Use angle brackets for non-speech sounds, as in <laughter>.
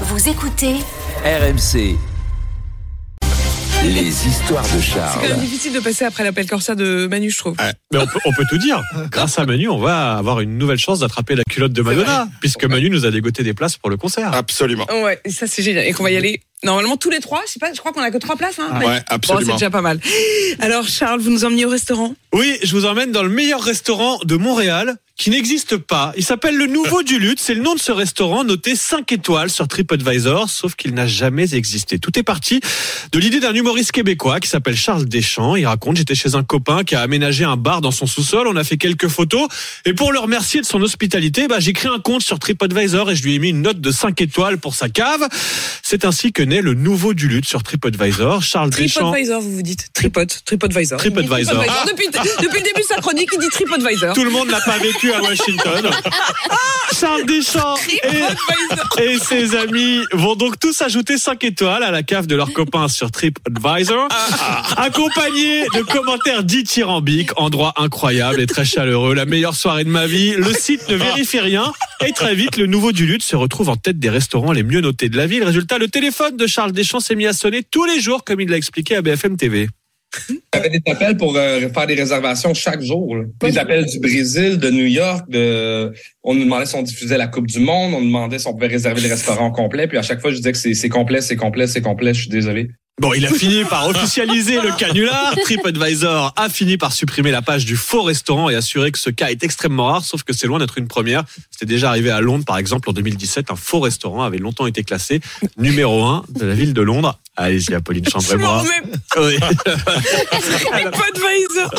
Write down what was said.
Vous écoutez RMC. Les histoires de C'est quand même Charles. difficile de passer après l'appel Corsa de Manu, je trouve. Mais on peut, on peut tout dire. Grâce à Manu, on va avoir une nouvelle chance d'attraper la culotte de Madonna, puisque Manu nous a dégoté des places pour le concert. Absolument. Ouais, et ça c'est génial. Et qu'on va y aller normalement tous les trois. Je sais pas, je crois qu'on a que trois places. Hein, Ouais, Bon, c'est absolument. déjà pas mal. Alors Charles, vous nous emmenez au restaurant? Oui, je vous emmène dans le meilleur restaurant de Montréal, qui n'existe pas. Il s'appelle le Nouveau du Lutte. C'est le nom de ce restaurant, noté 5 étoiles sur TripAdvisor, sauf qu'il n'a jamais existé. Tout est parti de l'idée d'un humoriste québécois qui s'appelle Charles Deschamps. Il raconte, j'étais chez un copain qui a aménagé un bar dans son sous-sol. On a fait quelques photos. Et pour le remercier de son hospitalité, bah, j'ai créé un compte sur TripAdvisor et je lui ai mis une note de 5 étoiles pour sa cave. C'est ainsi que naît le Nouveau du Lutte sur TripAdvisor. Charles Deschamps. TripAdvisor, vous vous dites Tripod, TripAdvisor. TripAdvisor. TripAdvisor. Depuis, depuis le début de sa chronique, il dit TripAdvisor. Tout le monde n'a pas vécu à Washington. <laughs> Charles Deschamps et, et ses amis vont donc tous ajouter 5 étoiles à la cave de leurs copains sur TripAdvisor, accompagnés de commentaires dithyrambiques, endroit incroyable et très chaleureux, la meilleure soirée de ma vie. Le site ne vérifie rien et très vite, le nouveau du lutte se retrouve en tête des restaurants les mieux notés de la ville. Résultat, le téléphone de Charles Deschamps s'est mis à sonner tous les jours, comme il l'a expliqué à BFM TV. J'avais des appels pour euh, faire des réservations chaque jour. là. Des appels du Brésil, de New York, de on nous demandait si on diffusait la Coupe du Monde, on nous demandait si on pouvait réserver le restaurant complet, puis à chaque fois je disais que c'est c'est complet, c'est complet, c'est complet, je suis désolé. Bon, il a fini par officialiser le canular. TripAdvisor a fini par supprimer la page du faux restaurant et assurer que ce cas est extrêmement rare, sauf que c'est loin d'être une première. C'était déjà arrivé à Londres, par exemple, en 2017. Un faux restaurant avait longtemps été classé numéro un de la ville de Londres. Allez-y, Apolline, Je m'en chambrez-moi. remets Oui. <laughs> <laughs> TripAdvisor.